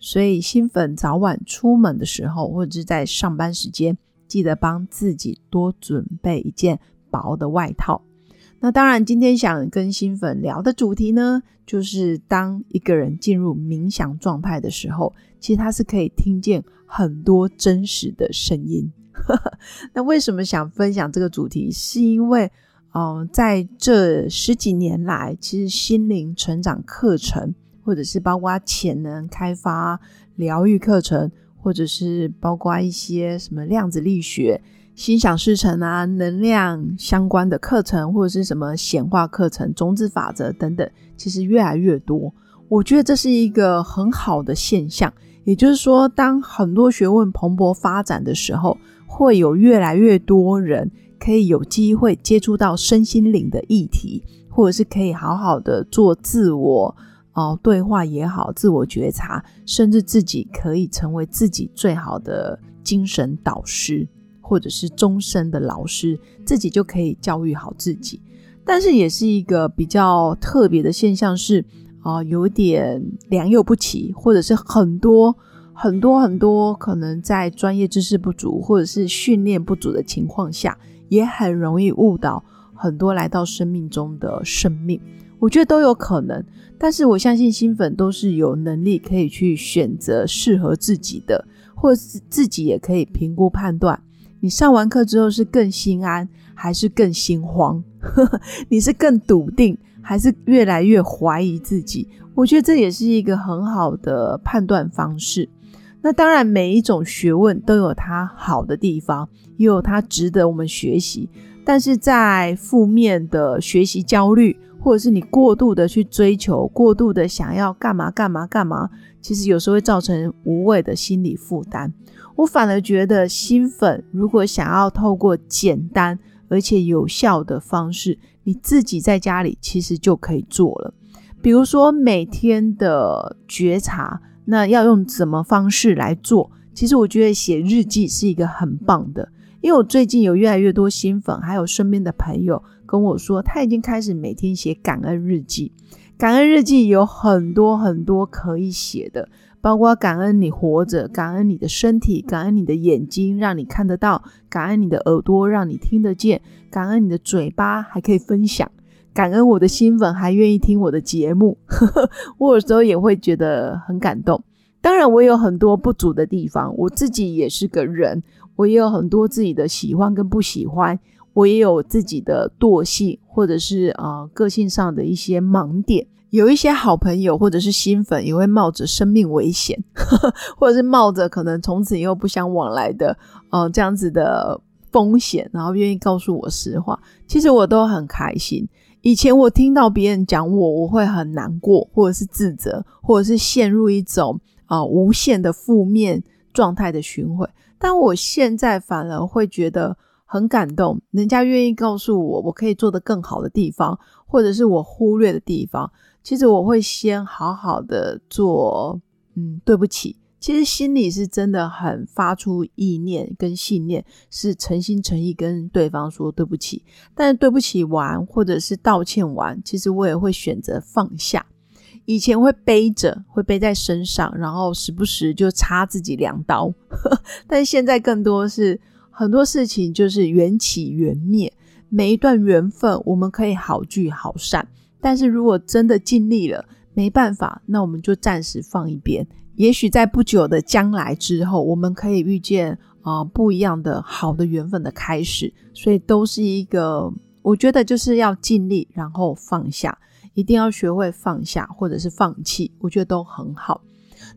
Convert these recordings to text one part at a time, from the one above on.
所以，新粉早晚出门的时候，或者是在上班时间，记得帮自己多准备一件薄的外套。那当然，今天想跟新粉聊的主题呢，就是当一个人进入冥想状态的时候，其实他是可以听见很多真实的声音。那为什么想分享这个主题？是因为，嗯，在这十几年来，其实心灵成长课程。或者是包括潜能开发、疗愈课程，或者是包括一些什么量子力学、心想事成啊、能量相关的课程，或者是什么显化课程、种子法则等等，其实越来越多。我觉得这是一个很好的现象。也就是说，当很多学问蓬勃发展的时候，会有越来越多人可以有机会接触到身心灵的议题，或者是可以好好的做自我。哦，对话也好，自我觉察，甚至自己可以成为自己最好的精神导师，或者是终身的老师，自己就可以教育好自己。但是，也是一个比较特别的现象是，啊，有点良莠不齐，或者是很多很多很多可能在专业知识不足，或者是训练不足的情况下，也很容易误导很多来到生命中的生命。我觉得都有可能。但是我相信新粉都是有能力可以去选择适合自己的，或是自己也可以评估判断。你上完课之后是更心安，还是更心慌？你是更笃定，还是越来越怀疑自己？我觉得这也是一个很好的判断方式。那当然，每一种学问都有它好的地方，也有它值得我们学习。但是在负面的学习焦虑。或者是你过度的去追求，过度的想要干嘛干嘛干嘛，其实有时候会造成无谓的心理负担。我反而觉得新粉如果想要透过简单而且有效的方式，你自己在家里其实就可以做了。比如说每天的觉察，那要用什么方式来做？其实我觉得写日记是一个很棒的，因为我最近有越来越多新粉，还有身边的朋友。跟我说，他已经开始每天写感恩日记。感恩日记有很多很多可以写的，包括感恩你活着，感恩你的身体，感恩你的眼睛让你看得到，感恩你的耳朵让你听得见，感恩你的嘴巴还可以分享，感恩我的新粉还愿意听我的节目。我有时候也会觉得很感动。当然，我有很多不足的地方，我自己也是个人，我也有很多自己的喜欢跟不喜欢。我也有自己的惰性，或者是啊个性上的一些盲点。有一些好朋友或者是新粉也会冒着生命危险，或者是冒着可能从此以后不相往来的呃这样子的风险，然后愿意告诉我实话。其实我都很开心。以前我听到别人讲我，我会很难过，或者是自责，或者是陷入一种啊无限的负面状态的循环。但我现在反而会觉得。很感动，人家愿意告诉我我可以做得更好的地方，或者是我忽略的地方。其实我会先好好的做，嗯，对不起。其实心里是真的很发出意念跟信念，是诚心诚意跟对方说对不起。但是对不起完，或者是道歉完，其实我也会选择放下。以前会背着，会背在身上，然后时不时就插自己两刀。但是现在更多是。很多事情就是缘起缘灭，每一段缘分我们可以好聚好散，但是如果真的尽力了，没办法，那我们就暂时放一边。也许在不久的将来之后，我们可以遇见啊不一样的好的缘分的开始。所以都是一个，我觉得就是要尽力，然后放下，一定要学会放下或者是放弃，我觉得都很好。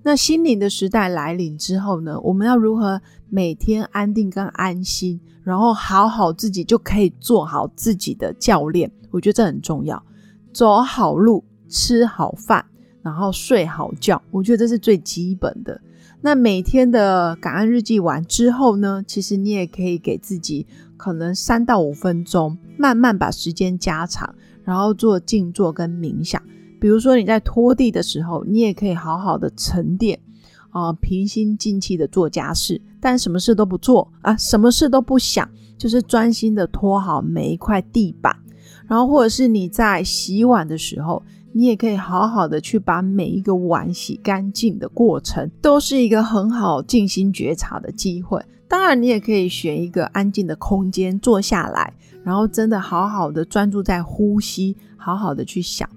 那心灵的时代来临之后呢？我们要如何每天安定跟安心，然后好好自己就可以做好自己的教练？我觉得这很重要。走好路，吃好饭，然后睡好觉。我觉得这是最基本的。那每天的感恩日记完之后呢，其实你也可以给自己可能三到五分钟，慢慢把时间加长，然后做静坐跟冥想。比如说你在拖地的时候，你也可以好好的沉淀啊，平心静气的做家事，但什么事都不做啊，什么事都不想，就是专心的拖好每一块地板。然后或者是你在洗碗的时候。你也可以好好的去把每一个碗洗干净的过程，都是一个很好静心觉察的机会。当然，你也可以选一个安静的空间坐下来，然后真的好好的专注在呼吸，好好的去想。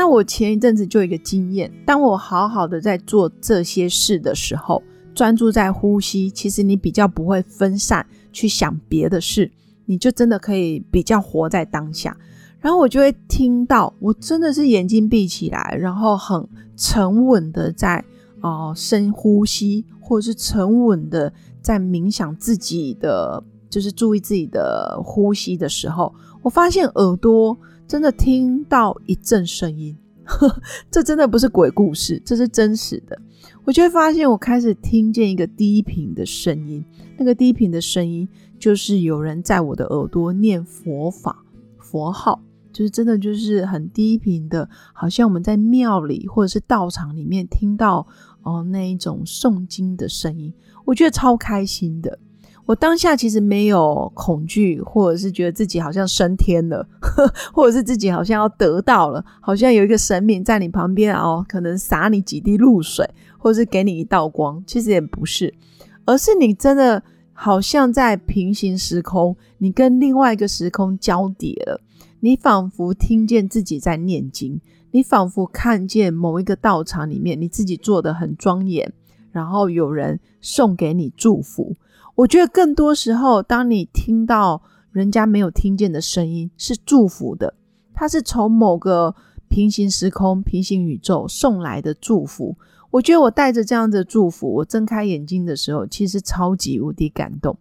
那我前一阵子就有一个经验，当我好好的在做这些事的时候，专注在呼吸，其实你比较不会分散去想别的事，你就真的可以比较活在当下。然后我就会听到，我真的是眼睛闭起来，然后很沉稳的在哦深呼吸，或者是沉稳的在冥想自己的，就是注意自己的呼吸的时候，我发现耳朵真的听到一阵声音，呵 这真的不是鬼故事，这是真实的。我就会发现，我开始听见一个低频的声音，那个低频的声音就是有人在我的耳朵念佛法佛号。就是真的，就是很低频的，好像我们在庙里或者是道场里面听到哦那一种诵经的声音，我觉得超开心的。我当下其实没有恐惧，或者是觉得自己好像升天了，或者是自己好像要得到了，好像有一个神明在你旁边哦，可能洒你几滴露水，或者是给你一道光。其实也不是，而是你真的好像在平行时空，你跟另外一个时空交叠了。你仿佛听见自己在念经，你仿佛看见某一个道场里面，你自己做的很庄严，然后有人送给你祝福。我觉得更多时候，当你听到人家没有听见的声音，是祝福的，它是从某个平行时空、平行宇宙送来的祝福。我觉得我带着这样的祝福，我睁开眼睛的时候，其实超级无敌感动。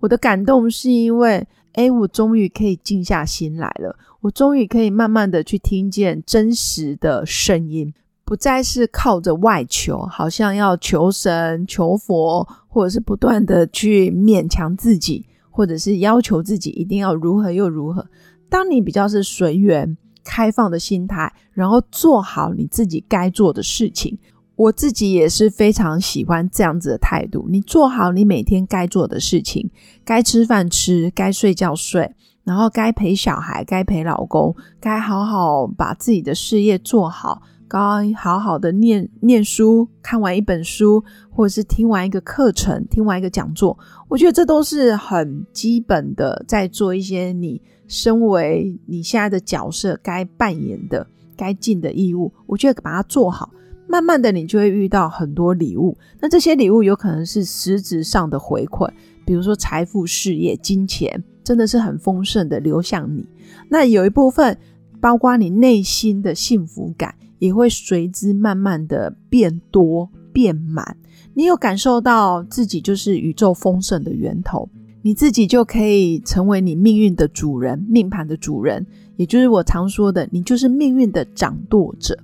我的感动是因为。哎，我终于可以静下心来了。我终于可以慢慢的去听见真实的声音，不再是靠着外求，好像要求神、求佛，或者是不断的去勉强自己，或者是要求自己一定要如何又如何。当你比较是随缘、开放的心态，然后做好你自己该做的事情。我自己也是非常喜欢这样子的态度。你做好你每天该做的事情，该吃饭吃，该睡觉睡，然后该陪小孩，该陪老公，该好好把自己的事业做好，该好好的念念书，看完一本书，或者是听完一个课程，听完一个讲座。我觉得这都是很基本的，在做一些你身为你现在的角色该扮演的、该尽的义务。我觉得把它做好。慢慢的，你就会遇到很多礼物。那这些礼物有可能是实质上的回馈，比如说财富、事业、金钱，真的是很丰盛的流向你。那有一部分，包括你内心的幸福感，也会随之慢慢的变多、变满。你有感受到自己就是宇宙丰盛的源头，你自己就可以成为你命运的主人、命盘的主人，也就是我常说的，你就是命运的掌舵者。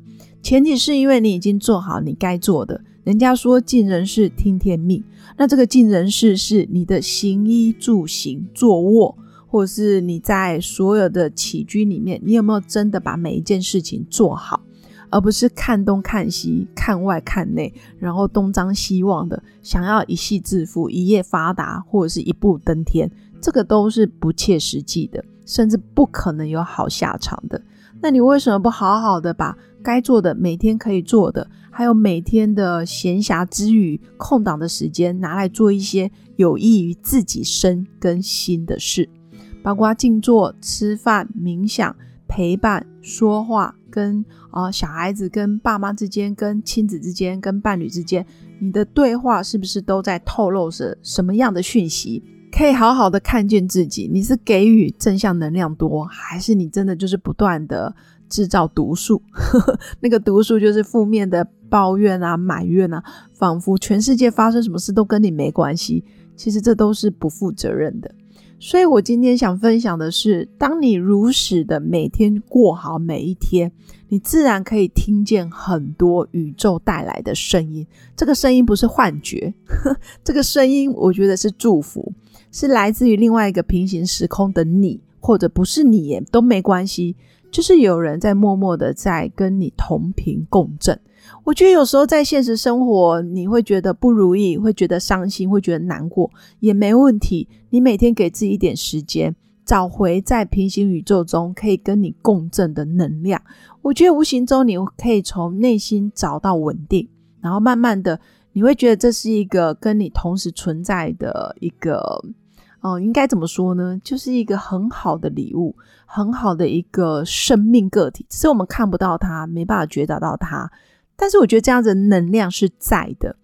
前提是因为你已经做好你该做的。人家说尽人事听天命，那这个尽人事是你的行衣住行、坐卧，或是你在所有的起居里面，你有没有真的把每一件事情做好，而不是看东看西、看外看内，然后东张西望的想要一夕致富、一夜发达，或者是一步登天，这个都是不切实际的，甚至不可能有好下场的。那你为什么不好好的把该做的每天可以做的，还有每天的闲暇之余、空档的时间拿来做一些有益于自己身跟心的事，包括静坐、吃饭、冥想、陪伴、说话，跟啊小孩子、跟爸妈之间、跟亲子之间、跟伴侣之间，你的对话是不是都在透露着什么样的讯息？可以好好的看见自己，你是给予正向能量多，还是你真的就是不断的制造毒素？那个毒素就是负面的抱怨啊、埋怨啊，仿佛全世界发生什么事都跟你没关系。其实这都是不负责任的。所以我今天想分享的是，当你如实的每天过好每一天，你自然可以听见很多宇宙带来的声音。这个声音不是幻觉，呵 这个声音我觉得是祝福，是来自于另外一个平行时空的你，或者不是你也都没关系。就是有人在默默的在跟你同频共振。我觉得有时候在现实生活，你会觉得不如意，会觉得伤心，会觉得难过，也没问题。你每天给自己一点时间，找回在平行宇宙中可以跟你共振的能量。我觉得无形中你可以从内心找到稳定，然后慢慢的你会觉得这是一个跟你同时存在的一个，哦，应该怎么说呢？就是一个很好的礼物，很好的一个生命个体，只是我们看不到它，没办法觉察到它。但是我觉得这样子能量是在的，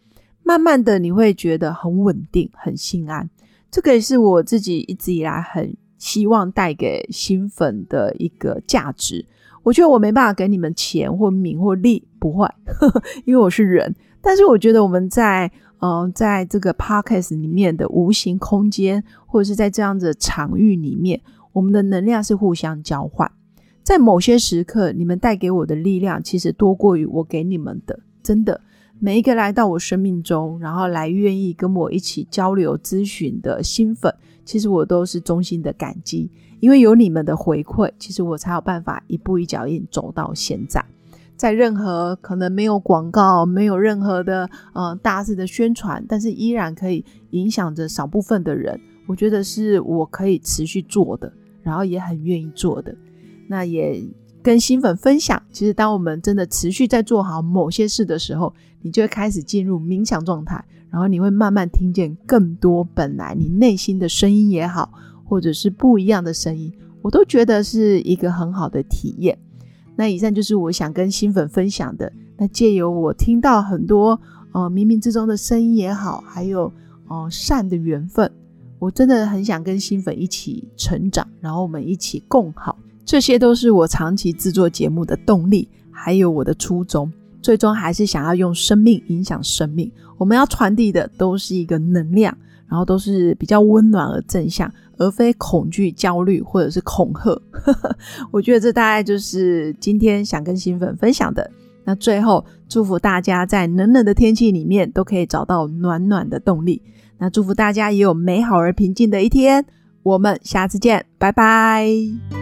慢慢的你会觉得很稳定、很心安。这个也是我自己一直以来很希望带给新粉的一个价值。我觉得我没办法给你们钱或名或利，不会，因为我是人。但是我觉得我们在呃在这个 podcast 里面的无形空间，或者是在这样子场域里面，我们的能量是互相交换。在某些时刻，你们带给我的力量其实多过于我给你们的。真的，每一个来到我生命中，然后来愿意跟我一起交流咨询的新粉，其实我都是衷心的感激。因为有你们的回馈，其实我才有办法一步一脚印走到现在。在任何可能没有广告、没有任何的呃大肆的宣传，但是依然可以影响着少部分的人，我觉得是我可以持续做的，然后也很愿意做的。那也跟新粉分享，其实当我们真的持续在做好某些事的时候，你就会开始进入冥想状态，然后你会慢慢听见更多本来你内心的声音也好，或者是不一样的声音，我都觉得是一个很好的体验。那以上就是我想跟新粉分享的。那借由我听到很多呃冥冥之中的声音也好，还有哦善的缘分，我真的很想跟新粉一起成长，然后我们一起共好。这些都是我长期制作节目的动力，还有我的初衷。最终还是想要用生命影响生命。我们要传递的都是一个能量，然后都是比较温暖而正向，而非恐惧、焦虑或者是恐吓。我觉得这大概就是今天想跟新粉分享的。那最后祝福大家在冷冷的天气里面都可以找到暖暖的动力。那祝福大家也有美好而平静的一天。我们下次见，拜拜。